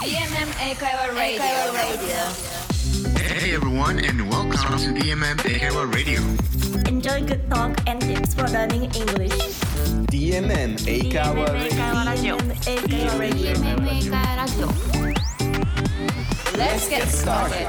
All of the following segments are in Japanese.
DMM 英会話 Radio. Hey everyone, and welcome to DMM Ehewa Radio. Enjoy good talk and tips for learning English. DMM 英会話 Radio. Radio. DMM 英会話ラジオ Let's get started.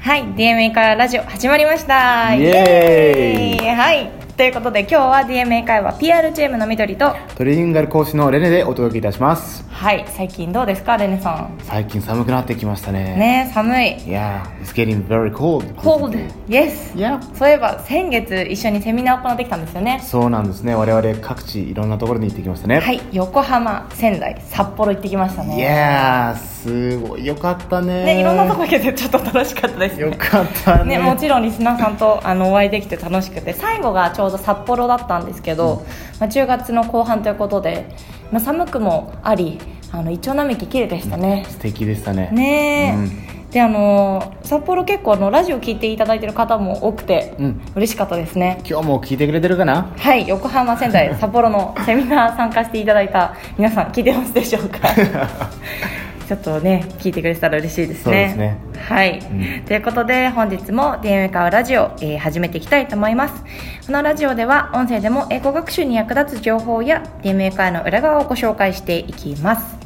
はい、DMA からラジオ始まりました。イエーイイエーイはい、ということで今日は DMA 会話 PR チームの緑と、トリリンガル講師のレネでお届けいたしますはい、最近どうですか、レネさん？最近寒くなってきましたねね、寒い。Yeah, it's getting very cold Cold, yes. Yeah そういえば先月一緒にセミナーを行ってきたんですよね。そうなんですね我々各地いろんなところに行ってきましたねはい、横浜、仙台、札幌行ってきましたね。Yeah すごいよかったねね、いろんなとこ行けてちょっと楽しかったですね。よかったねね、もちろんリスナーさんとあのお会いできて楽しくて最後がちょうど札幌だったんですけど、まあ、10月の後半ということで、まあ、寒くもありあのイチョウ並木綺麗でしたね。素敵でしたね。ねえ、うん。であの札幌結構あのラジオ聞いていただいてる方も多くて、うん。嬉しかったですね。今日も聞いてくれてるかな？はい横浜仙台札幌のセミナー参加していただいた皆さん聞いてますでしょうか？ちょっとね聞いてくれてたら嬉しいですね。ね。はい、うん。ということで本日も DMM カワラジオ、えー始めていきたいと思います。このラジオでは音声でも英語学習に役立つ情報や DMM カワの裏側をご紹介していきます。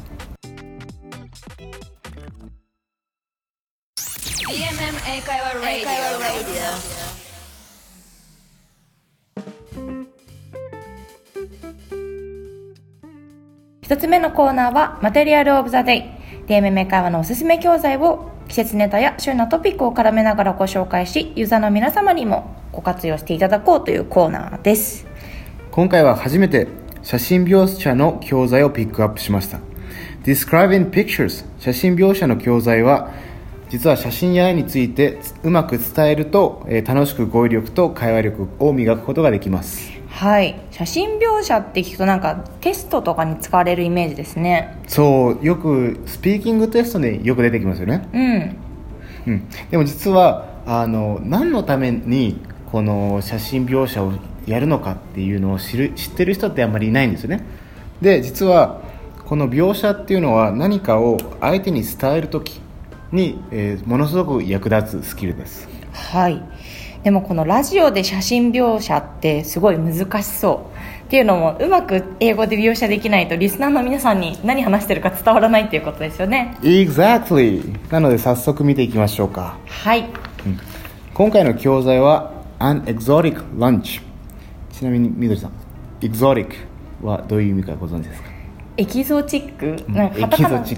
DMM 英会話 Radio. 一つ目のコーナーはマテリアルオブザデイ DMM 会話のおすすめ教材を季節ネタや旬なトピックを絡めながらご紹介しユーザーの皆様にもご活用していただこうというコーナーです。今回は初めて写真描写の教材をピックアップしました。Describing Pictures 写真描写の教材は実は写真や絵についてうまく伝えると、え楽しく語彙力と会話力を磨くことができます。はい。写真描写って聞くとなんかテストとかに使われるイメージですね。そうよくスピーキングテストによく出てきますよね、うん。うん、でも実はあの何のためにこの写真描写をやるのかっていうのを知る知ってる人ってあんまりいないんですよね。で実はこの描写っていうのは何かを相手に伝える時に、えーものすごく役立つスキルです。はいでもこのラジオで写真描写ってすごい難しそう。っていうのもうまく英語で描写できないとリスナーの皆さんに何話してるか伝わらないっていうことですよね。Exactly なので早速見ていきましょうか。はい。今回の教材は An Exotic Lunch ちなみにみどりさん Exotic はどういう意味かご存知ですか？エキゾチック？うん。なんかカタカナね、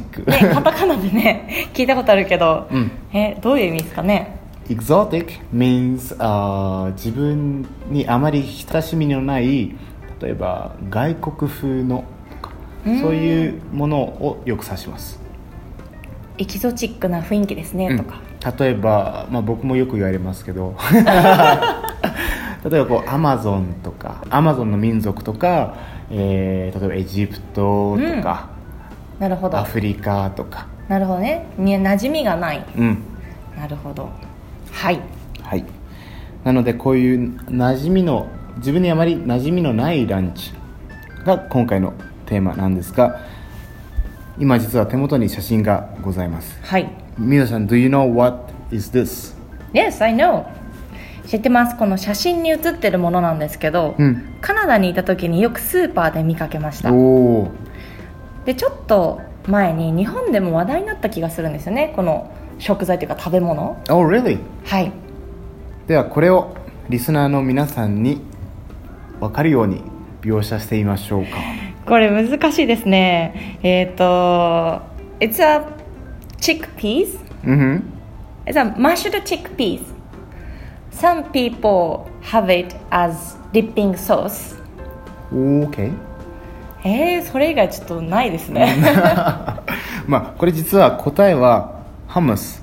カタカナでね聞いたことあるけど、うん。えどういう意味ですかね？Exotic means、uh, 自分にあまり親しみのない例えば外国風のとかそういうものをよく指します、エキゾチックな雰囲気ですね、うん。とか。例えば、まあ、僕もよく言われますけど。例えばこうアマゾンとか。アマゾンの民族とか、えー例えばエジプトとか、なるほど。アフリカとか。なるほどね。に馴染みがない。うん。なるほどはい。はい。なのでこういう馴染みの自分にあまり馴染みのないランチが今回のテーマなんですが今実は手元に写真がございます。はい。皆さん Do you know what is this? Yes, I know. 知ってます？この写真に写ってるものなんですけど、うん。カナダにいた時によくスーパーで見かけました。おおでちょっと前に日本でも話題になった気がするんですよね。この食材というか食べ物。Oh really? はい。ではこれをリスナーの皆さんに分かるように描写してみましょうか。これ難しいですね。えっ、と It's a chickpeas うんふん It's a mashed chickpeas Some people have it as dipping sauce. OK えー、それ以外ちょっとないですね。まあこれ実は答えはハムス。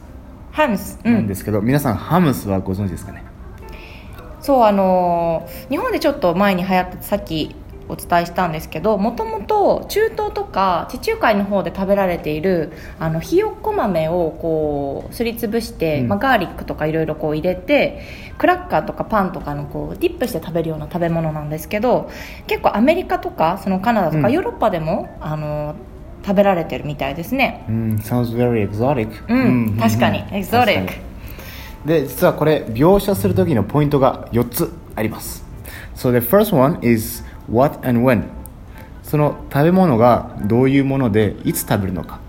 ハムス、うなんん、ですけど、皆さんハムスはご存知ですかね？そうあのー日本でちょっと前に流行ってさっきお伝えしたんですけどもともと中東とか地中海の方で食べられているあのひよこ豆をこうすりつぶして、うん。まあ、ガーリックとかいろいろこう入れてクラッカーとかパンとかのこうディップして食べるような食べ物なんですけど結構アメリカとかそのカナダとかうん。ヨーロッパでも、あの食べられてるみたいですね。うん sounds very exotic うん、確かにエキゾリック確かにで実はこれ描写する時のポイントが4つあります So the first one is what and when その食べ物がどういうものでいつ食べるのか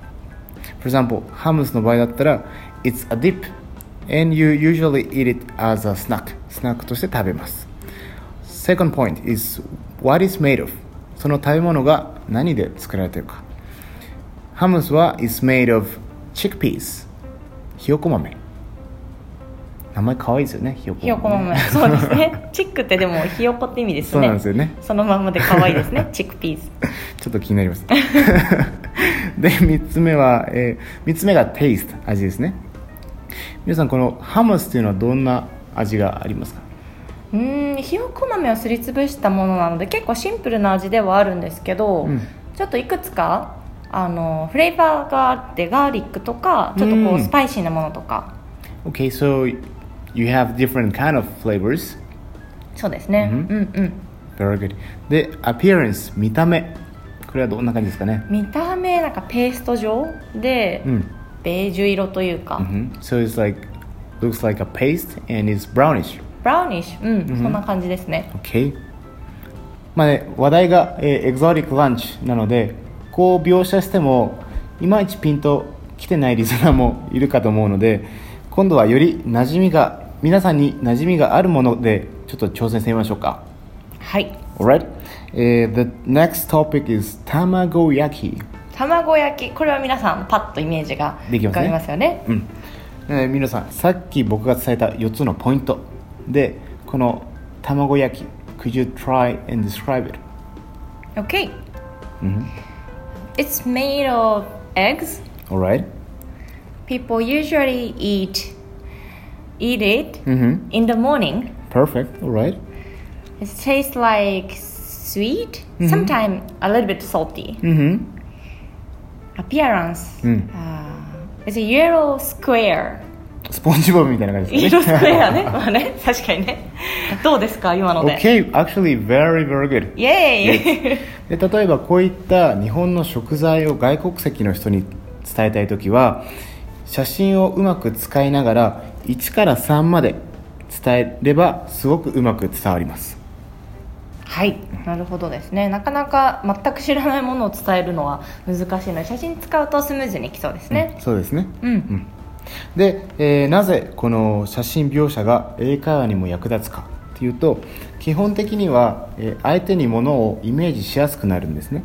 For example ハムスの場合だったら It's a dip and you usually eat it as a snack スナックとして食べます Second point is what is made of その食べ物が何で作られているかハムスは is made of chickpeas. ひよこ豆。名前可愛いですよねひよこひよこ豆。そうですね。チックってでもひよこって意味ですね。そうなんですよね。そのまんまで可愛いですね。チックピーズちょっと気になります。で3つ目は、え3つ目が taste 味ですね。皆さんこのハムスっていうのはどんな味がありますか？うーんひよこ豆をすりつぶしたものなので結構シンプルな味ではあるんですけど、うん。ちょっといくつかあのフレーバーがあってガーリックとかちょっとこううん。スパイシーなものとか、Okay so you have different kind of flavors. そうですね、うんうんうん very good. で appearance 見た目。これはどんな感じですかね？見た目なんかペースト状で、うん。ベージュ色というか、Mhm. So it's like looks like a paste and it's brownish. brownish うん、そんな感じですね。Okay. まあね、話題が、えーエグゾリックランチなのでこう描写してもいまいちピンと来てないリスナーもいるかと思うので今度はより馴染みが皆さんに馴染みがあるものでちょっと挑戦してみましょうか。はい。Alright、えー The next topic is 卵焼き卵焼きこれは皆さんパッとイメージが浮かできますね。びますよね。うん、えー皆さんさっき僕が伝えた4つのポイント。でこの卵焼き Could you try and describe it? Okay It's made of eggs Alright? People usually eat eat it Mm-hmm. in the morning. Perfect. Alright. It tastes like sweet, sometimes a little bit salty. Mm-hmm. Appearance. Mm. Uh, it's a yellow square. スポンジボブみたいな感じですね。スクエアね。まあね、確かにね。どうですか、今ので？okay, actually very very good. で例えばこういった日本の食材を外国籍の人に伝えたいときは写真をうまく使いながら1から3まで伝えればすごくうまく伝わりますはい、なるほどですね。なかなか全く知らないものを伝えるのは難しいので、写真使うとスムーズにいきそうですね。そうですねうん。で、えーなぜこの写真描写が英会話にも役立つかっていうと基本的には、えー相手にものをイメージしやすくなるんですね。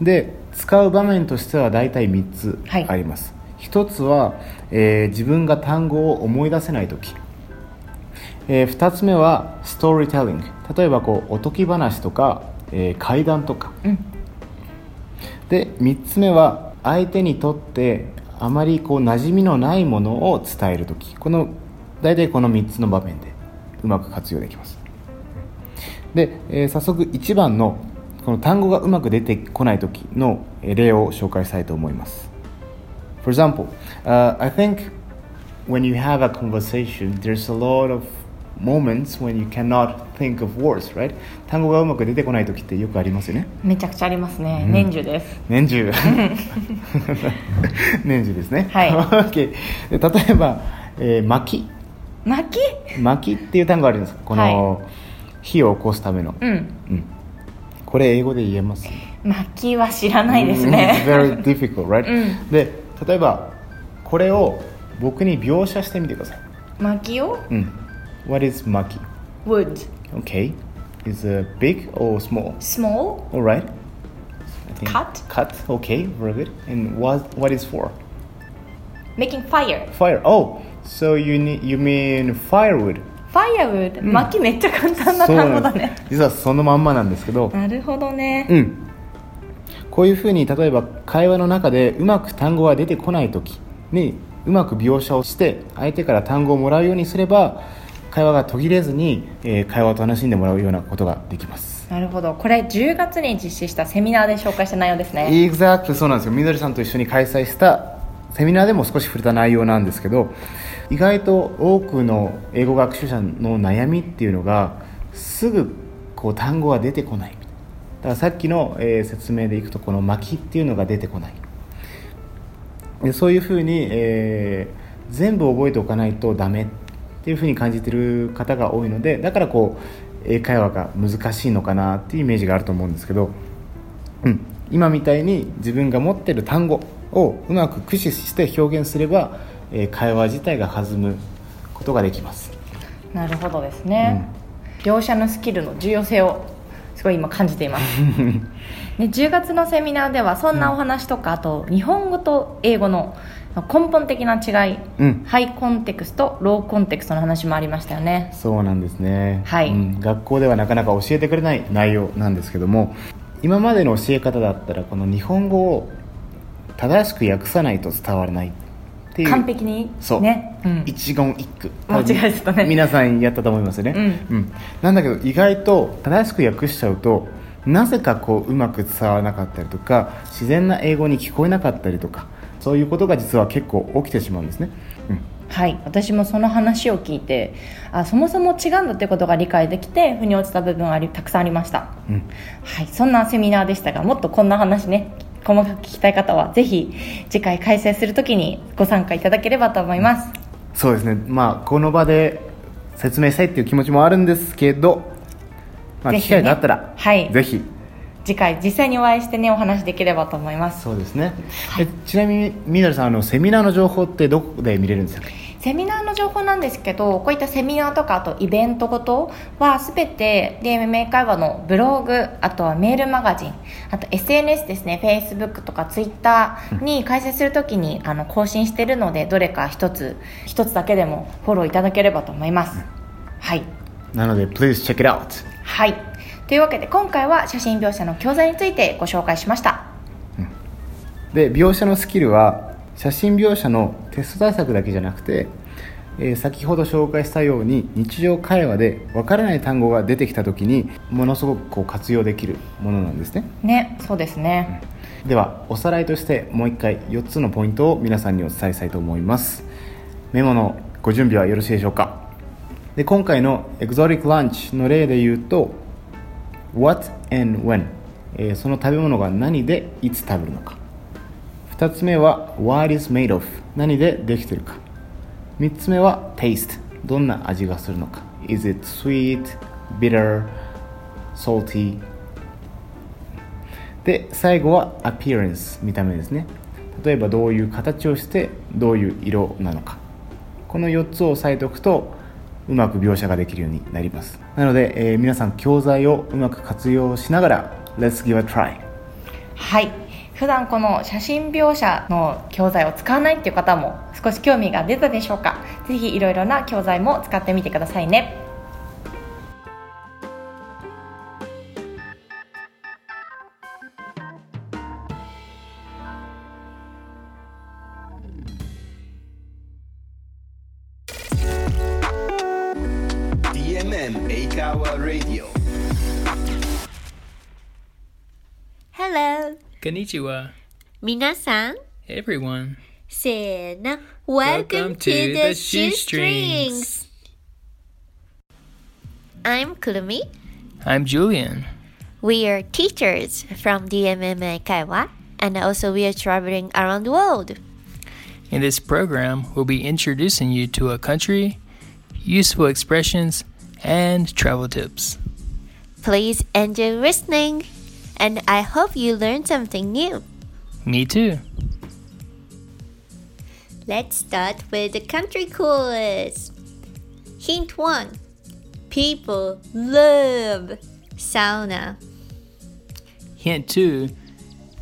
で使う場面としては大体3つはい。あります、一1つは、えー自分が単語を思い出せない時、え2つ目はストーリーテリング。例えばこうおとぎ話とか、えー怪談とか、うん。で3つ目は相手にとってあまりこう馴染みのないものを伝える時この大体この3つの場面でうまく活用できます。で、えー早速1番のこの単語がうまく出てこない時の例を紹介したいと思います。For example、uh, I think when you have a conversation there's a lot of moments when you cannot think of words right? 単語がうまく出てこない時ってよくありますよね。めちゃくちゃありますね。年中です。年中。年中ですね。はい。OK で例えば、えーき。薪っていう単語があるんですこの、火を起こすための、うん。うん。これ英語で言えます？巻きは知らないですね。It's very difficult, right? うん。で例えばこれを僕に描写してみてください、巻きを？うん、What is 薪 wood Okay Is it big or small? small I think- Cut? Cut, okay, very good And what, what is for? making fire Fire. Oh, so you need you mean firewood? firewood 巻きめっちゃ簡単な単語だね実はそのまんまなんですけど、なるほどねうん。こういうふうに例えば会話の中でうまく単語が出てこない時にうまく描写をして相手から単語をもらうようにすれば会話が途切れずに、えー会話を楽しんでもらうようなことができます。なるほど。これ10月に実施したセミナーで紹介した内容ですね。Exactly そうなんですよ。みどりさんと一緒に開催したセミナーでも少し触れた内容なんですけど意外と多くの英語学習者の悩みっていうのがすぐこう単語が出てこない。だからさっきの、えー説明でいくとこの巻きっていうのが出てこない。でそういうふうに、えー全部覚えておかないとダメっていうふうに感じてる方が多いのでだからこう英会話が難しいのかなっていうイメージがあると思うんですけどうん、今みたいに自分が持ってる単語をうまく駆使して表現すれば、えー会話自体が弾むことができます。なるほどですね、描写のスキルの重要性をすごい今感じています。で10月のセミナーではそんなお話とか、あと日本語と英語の根本的な違い、うん。ハイコンテクストローコンテクストの話もありましたよね。そうなんですね、はい。うん。学校ではなかなか教えてくれない内容なんですけども今までの教え方だったらこの日本語を正しく訳さないと伝わらないっていう完璧に？そう、ね、うん、一言一句。間違えてたね。皆さんやったと思いますよね、うん。なんだけど意外と正しく訳しちゃうとなぜかこううまく伝わらなかったりとか自然な英語に聞こえなかったりとかそういうことが実は結構起きてしまうんですね、うん、はい。私もその話を聞いてあそもそも違うんだってことが理解できて腑に落ちた部分ありたくさんありました、うん。はい、そんなセミナーでしたがもっとこんな話ね細かく聞きたい方はぜひ次回開催するときにご参加いただければと思います。そうですね。まあこの場で説明したいっていう気持ちもあるんですけど、まあ、機会があったら、はい。ぜひ次回実際にお会いしてねお話できればと思います。そうですね、えちなみにみどりさんあのセミナーの情報ってどこで見れるんですか？セミナーの情報なんですけどこういったセミナーとかあとイベントごとは全て DMM 会話のブログあとはメールマガジンあと SNS ですね。Facebook とか Twitter に開催するときにあの更新してるのでどれか一つ一つだけでもフォローいただければと思います。はい。なので Please check it out はいというわけで今回は写真描写の教材についてご紹介しました。で描写のスキルは写真描写のテスト対策だけじゃなくて、えー先ほど紹介したように日常会話でわからない単語が出てきた時にものすごくこう活用できるものなんですね。ねそうですね。ではおさらいとしてもう一回4つのポイントを皆さんにお伝えしたいと思います。メモのご準備はよろしいでしょうか。で今回のエクゾティックランチの例で言うと What and when、えーその食べ物が何でいつ食べるのか。2つ目は What is made of 何でできてるか。3つ目は Taste どんな味がするのか。Is it sweet, bitter, salty で最後は appearance 見た目ですね。例えばどういう形をしてどういう色なのか。この4つを押さえておくとうまく描写ができるようになります。なので、えー皆さん教材をうまく活用しながら Let's give a try. はい。普段この写真描写の教材を使わないっていう方も少し興味が出たでしょうか？ぜひいろいろな教材も使ってみてくださいね「Hello. Konnichiwa. Minasan. Everyone. Sena. Welcome, Welcome to, to, the, Shoestrings. I'm Kulumi. I'm Julian. We are teachers from DMMA Kaiwa and also we are traveling around the world. In this program, we'll be introducing you to a country, useful expressions, and travel tips. Please enjoy listening and I hope you learned something new. Me too. Let's start with the country quiz. Hint 1 People love sauna. Hint 2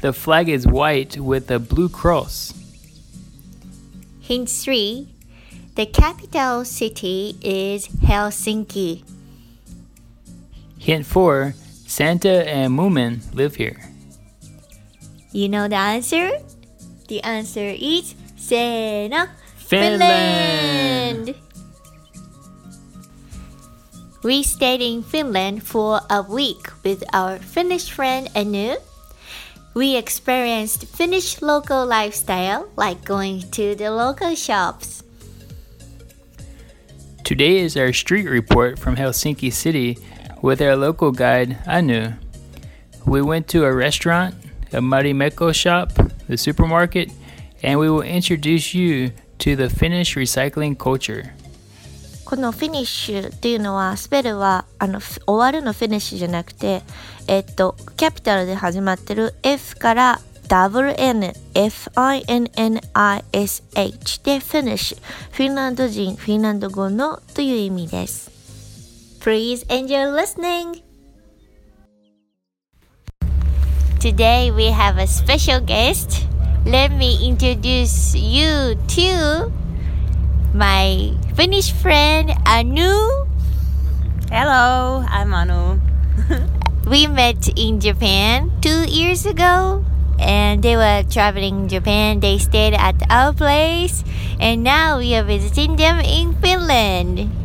The flag is white with a blue cross. Hint 3 The capital city is Helsinki. Hint 4 Santa and Moomin live here. You know the answer? The answer is せーの Finland! We stayed in Finland for a week with our Finnish friend Anu. We experienced Finnish local lifestyle like going to the local shops. Today is our street report from Helsinki City with our local guide Anu. We went to a restaurant, a Marimekko shop, the supermarket, and we will introduce you to the Finnish recycling culture. このフィニッシュっていうのはスペルはあのふ終わるのフィニッシュじゃなくてえっとキャピタルで始まってる F から WNFINNISH でフィニッシュフィンランド人フィンランド語のという意味です Please enjoy listening Today we have a special guest Let me introduce you to my Finnish friend Anu. Hello, I'm Anu. We met in Japan two years ago and they were traveling in Japan. They stayed at our place and now we are visiting them in Finland.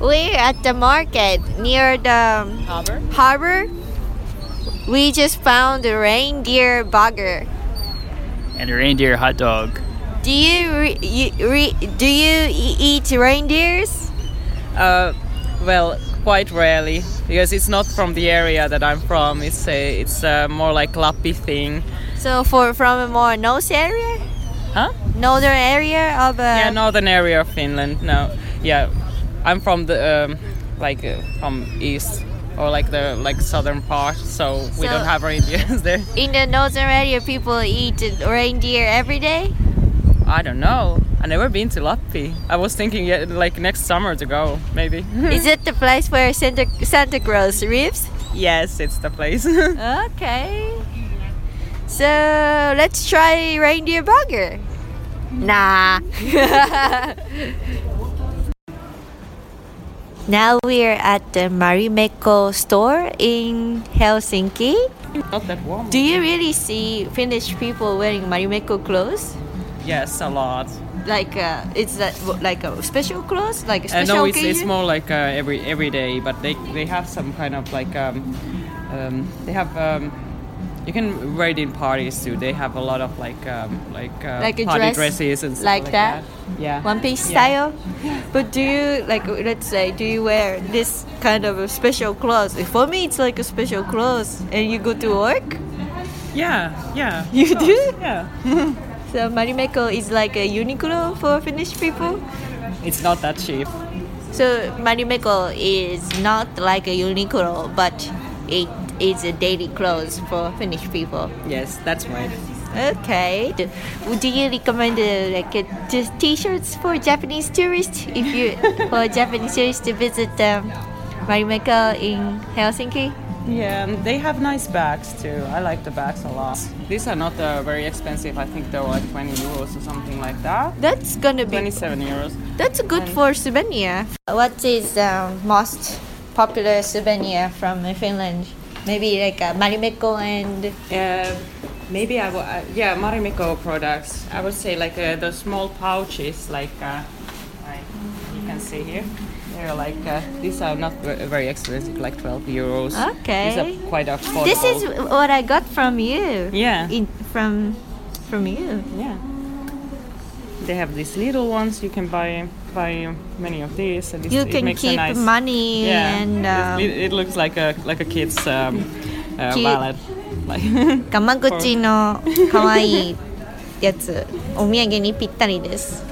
We're at the market near the Harbor? harbor. We just found a reindeer burger. And a reindeer hot dog. Do you, re- you re- do you e- eat reindeers? Uh, well, quite rarely because it's not from the area that I'm from. It's a, it's a more like Lappi thing. So for from a more north area, Huh? northern area of uh, yeah, northern area of Finland. No, yeah, I'm from the um, like uh, from east or like the like southern part. So, we So- don't have reindeers there. in the northern area, people eat reindeer every day. I don't know. I never been to Lappi. I was thinking yeah, like next summer to go maybe. Is it the place where Santa Santa Claus lives? yes, it's the place. Okay. So let's try reindeer burger. Nah. Now we're at the Marimekko store in Helsinki. not that warm. Do you really see Finnish people wearing Marimekko clothes? Yes, a lot. Like uh, it's that like a special clothes, like a Uh, special no, it's, it's more like uh, every every day, but they they have some kind of like um, um, they have um, you can wear it in parties too. They have a lot of like um, like uh, Like party dress dresses and stuff like like, that? Yeah. One piece Yeah. style. But do you like let's say do you wear this kind of a special clothes? For me it's like a special clothes and you go to work? Yeah, yeah. You do? Yeah. So Marimekko is like a Uniqlo for Finnish people. It's not that cheap. So Marimekko is not like a Uniqlo but it is a daily clothes for Finnish people. Yes, that's right. Okay. Do, do you recommend uh, like uh, just t-shirts for Japanese tourists if you for Japanese tourists to visit um, Marimekko in Helsinki? Yeah, they have nice bags too. I like the bags a lot. These are not uh, very expensive. I think they're like 20 euros or something like that. That's gonna be 27 euros. that's good for souvenir. What is um, most popular souvenir from Finland? Maybe like uh, Marimekko and Uh, maybe I will. Uh, yeah, Marimekko products. I would say like uh, the small pouches, like uh, like you can see here. They're like uh, these are not very expensive, like 12 euros. Okay. These are quite affordable. this is what I got from you. Yeah. In, from from you. yeah. They have these little ones. You can buy buy many of these, and this, You it can makes a keep nice. money Yeah, and It's- um, it, it looks like a like a kid's um, uh, Cute. wallet. Like ガマ口の可愛いやつお土産にぴったりです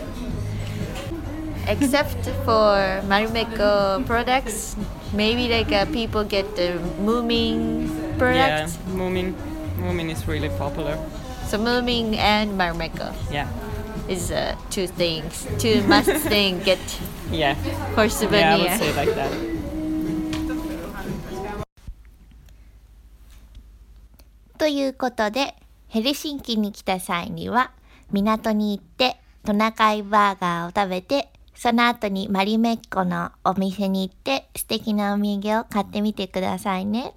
Except for Marimekko products maybe like uh, people get the Moomin yeah, products Moomin, Moomin is really popular. so Moomin and Marimekko Yeah, Is uh, two things two must thing get yeah. for Yeah, I souvenir would say like that. ということで、ヘルシンキに来た際には、港に行ってトナカイバーガーを食べて、その後にマリメッコのお店に行って素敵なお土産を買ってみてくださいね。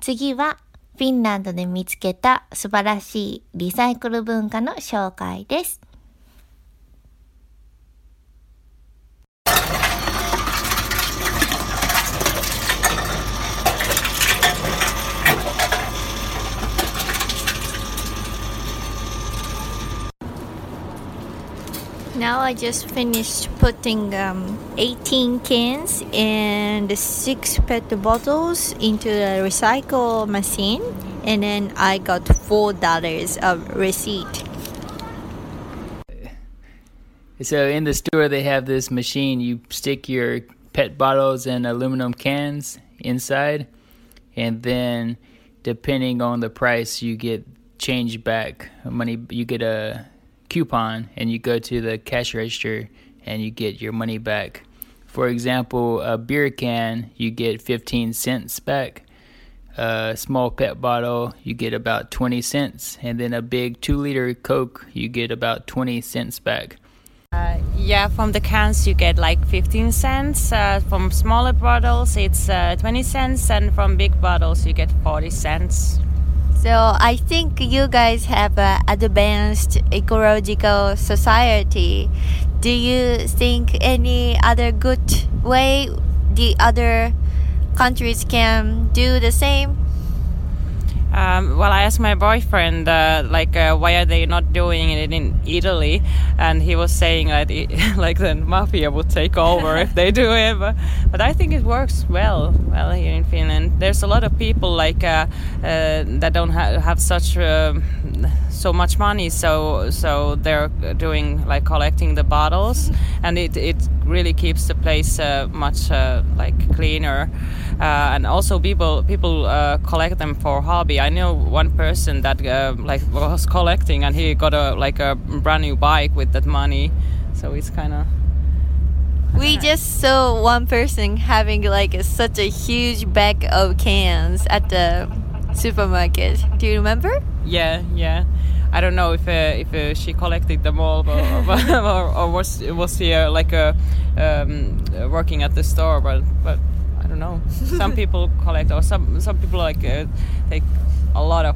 次は、フィンランドで見つけた素晴らしいリサイクル文化の紹介です。Now I just finished putting um, 18 cans and six pet bottles into the recycle machine, and then I got four dollars of receipt. So in the store, they have this machine. You stick your pet bottles and aluminum cans inside, and then depending on the price, you get change back money. You get a coupon, and you go to the cash register, and you get your money back. For example, a beer can, you get 15 cents back. A small pet bottle, you get about 20 cents, and then a big two liter Coke, you get about 20 cents back. Uh, yeah, from the cans you get like 15 cents. Uh, from smaller bottles it's uh, 20 cents, and from big bottles you get 40 cents. So I think you guys have an advanced ecological society. Do you think any other good way the other countries can do the same? Um, well, I asked my boyfriend, uh, like, uh, why are they not doing it in Italy? And he was saying that, it, like, the mafia would take over if they do it. But, but I think it works well, well here in Finland. There's a lot of people like uh, uh that don't ha- have such uh, so much money, so so they're doing like collecting the bottles, and it it really keeps the place uh, much like cleaner. and also people people collect them for hobby. I know one person that uh, like was collecting and he got a like a brand new bike with that money. So it's kind of we just saw one person having like a, such a huge bag of cans at the supermarket. Do you remember? Yeah yeah I don't know if uh, if uh, she collected them all or, or, or was was he uh, like a um, working at the store but but I don't know some people collect or some some people like uh, take a lot of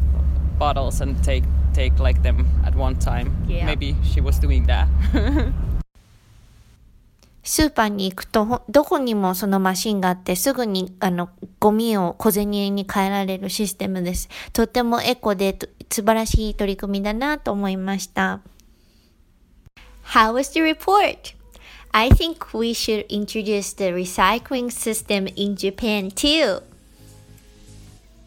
bottles and take take like them at one time. Yeah. Maybe she was doing that. スーパーに行くと、どこにもそのマシンがあって、すぐに、あの、ゴミを小銭に変えられるシステムです。とってもエコで、 素晴らしい取り組みだなと思いました。How was the report? I think we should introduce the recycling system in Japan too.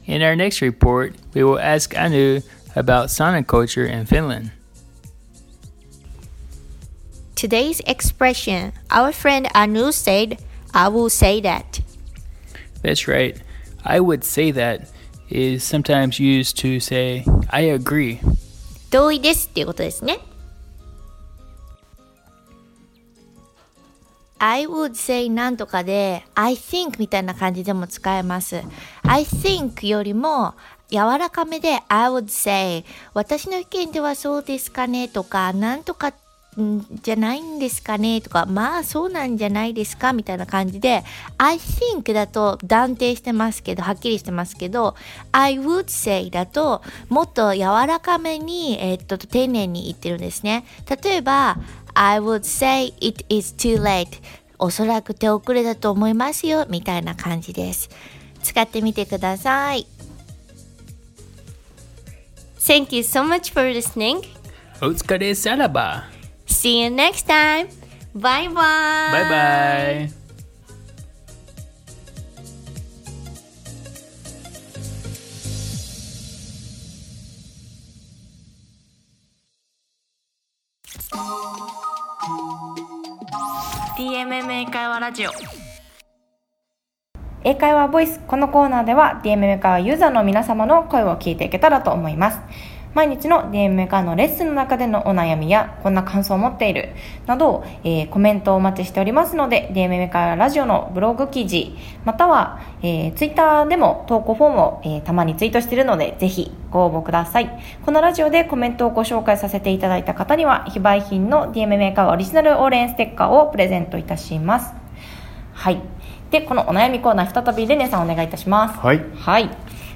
In our next report, we will ask Anu about sauna culture in Finland. Today's expression, our friend Anu said, I will say that. That's right. I would say that is sometimes used to say, I agree. 同意ですっていうことですね。I would say なんとかで I think みたいな感じでも使えます。I think よりも柔らかめで I would say 私の意見ではそうですかねとかなんとかってんじゃないんですかねとかまあそうなんじゃないですかみたいな感じで I think だと断定してますけどはっきりしてますけど I would say だともっと柔らかめに、えーっと丁寧に言ってるんですね。例えば I would say it is too late おそらく手遅れだと思いますよみたいな感じです。使ってみてください。Thank you so much for listening Otsukare saraba. See you next time. Bye bye. Bye bye. 英会話ラジオ。英会話ボイス。このコーナーでは DMM 会話ユーザーの皆様の声を聞いていけたらと思います毎日の DMM 会のレッスンの中でのお悩みやこんな感想を持っているなど、えーコメントをお待ちしておりますので会話ラジオのブログ記事または、えー、Twitter でも投稿フォームを、えーたまにツイートしているのでぜひご応募くださいこのラジオでコメントをご紹介させていただいた方には非売品の DMM 会話オリジナル応援ステッカーをプレゼントいたしますはい。で、このお悩みコーナー、再びレネさんお願いいたします。はいはい。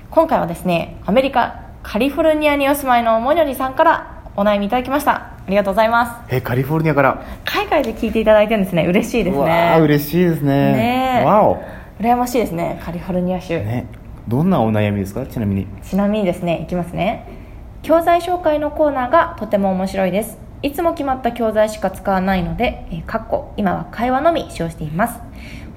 今回はですね、アメリカ、カリフォルニアにお住まいのモニョリさんからお悩みいただきました。ありがとうございます。えカリフォルニアから？海外で聞いていただいてるんですね。嬉しいですうわね。ー嬉しいですねねえわお羨ましいですね。カリフォルニア州。ねどんなお悩みですか？ちなみにちなみにですね、いきますね。教材紹介のコーナーがとても面白いです。いつも決まった教材しか使わないので、えーかっこ今は会話のみ使用しています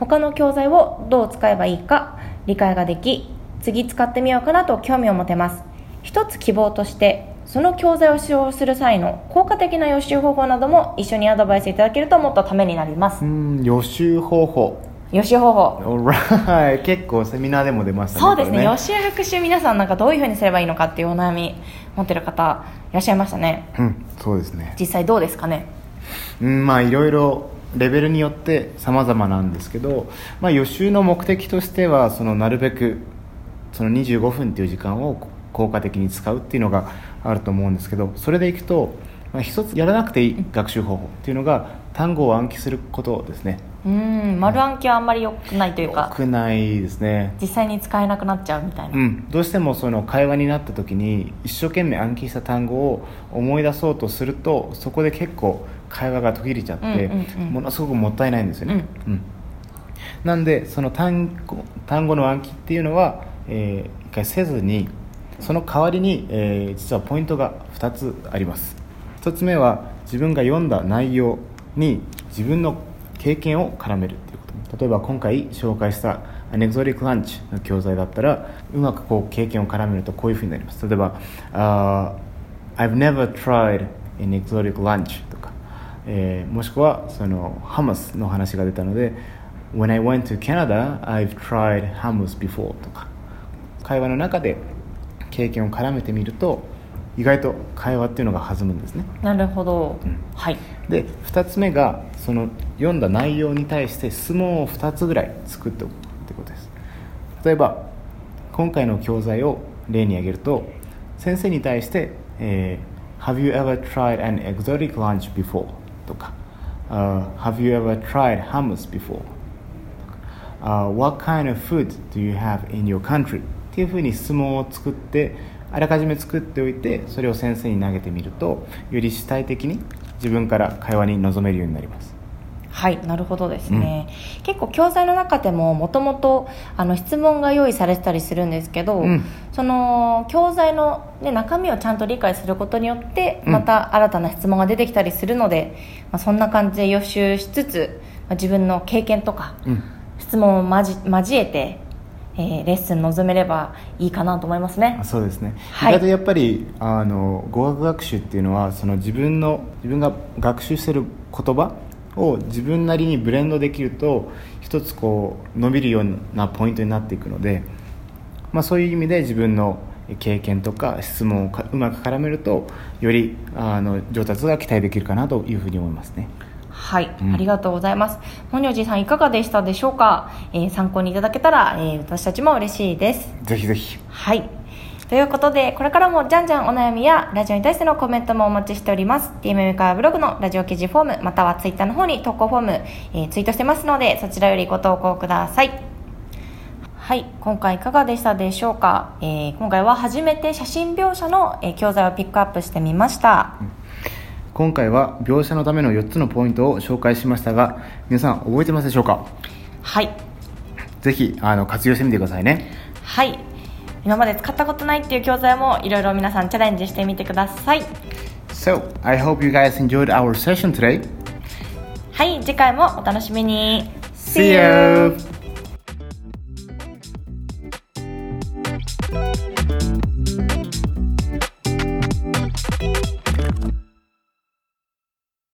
他の教材をどう使えばいいか理解ができ次使ってみようかなと興味を持てます一つ希望としてその教材を使用する際の効果的な予習方法なども一緒にアドバイスいただけるともっとためになります。うん予習方法。予習方法。結構セミナーでも出ましたね。そうですね。これ予習復習皆さんなんかどういうふうにすればいいのかっていうお悩み持ってる方いらっしゃいましたね。うんそうですね。実際どうですかね？うんまあいろいろレベルによって様々なんですけど、まあ、予習の目的としてはそのなるべくその25分っていう時間を効果的に使うっていうのがあると思うんですけどそれでいくと、まあ、一つやらなくていい学習方法っていうのが単語を暗記することですね。うん丸暗記はあんまり良くないというか少ないですね。実際に使えなくなっちゃうみたいな、うん、どうしてもその会話になった時に一生懸命暗記した単語を思い出そうとするとそこで結構会話が途切れちゃって、うんうんうん。ものすごくもったいないんですよね、うん。なんでその単語単語の暗記っていうのは、えー一回せずにその代わりに、えー実はポイントが2つあります。1つ目は自分が読んだ内容に自分の経験を絡めるっていうこと。例えば今回紹介したアネクゾリックランチの教材だったらうまくこう経験を絡めるとこういうふうになります。例えばあー I've never tried an exotic lunch とか、えーもしくはそのハムスの話が出たので When I went to Canada I've tried hummus before とか会話の中で経験を絡めてみると意外と会話っていうのが弾むんですねなるほど、んはいで2つ目がその読んだ内容に対して質問を2つぐらい作っておくってことです例えば今回の教材を例に挙げると先生に対して、えー Have you ever tried an exotic lunch before? とか、uh, Have you ever tried hummus before? とか、uh, What kind of food do you have in your country? っていうふうに質問を作ってあらかじめ作っておいてそれを先生に投げてみるとより主体的に自分から会話に臨めるようになります。はいなるほどですね、結構教材の中でももともとあの質問が用意されてたりするんですけど、うん。その教材の、ね、中身をちゃんと理解することによってうん。また新たな質問が出てきたりするので、まあ、そんな感じで予習しつつ、まあ、自分の経験とかうん。質問を交交えて、えーレッスン臨めればいいかなと思いますね。あそうですね、はい。意外とやっぱりあの語学学習っていうのはその自分の自分が学習してる言葉を自分なりにブレンドできると一つこう伸びるようなポイントになっていくので、まあ、そういう意味で自分の経験とか質問をかうまく絡めるとよりあの上達が期待できるかなというふうに思いますねはい、うんありがとうございます。モニョジさんいかがでしたでしょうか、えー参考にいただけたら、えー私たちも嬉しいです。ぜひぜひはい。ということで、これからもじゃんじゃんお悩みやラジオに対してのコメントもお待ちしております。DMM カーブログのラジオ記事フォーム、またはツイッターの方に投稿フォーム、えーツイートしてますので、そちらよりご投稿ください。はい、今回いかがでしたでしょうか、えー今回は初めて写真描写の、えー教材をピックアップしてみました。今回は描写のための4つのポイントを紹介しましたが皆さん覚えてますでしょうか？はい、ぜひあの活用してみてくださいね。はい。今まで使ったことないっていう教材もいろいろ皆さんチャレンジしてみてください。So, I hope you guys enjoyed our session today. はい。次回もお楽しみに。See you!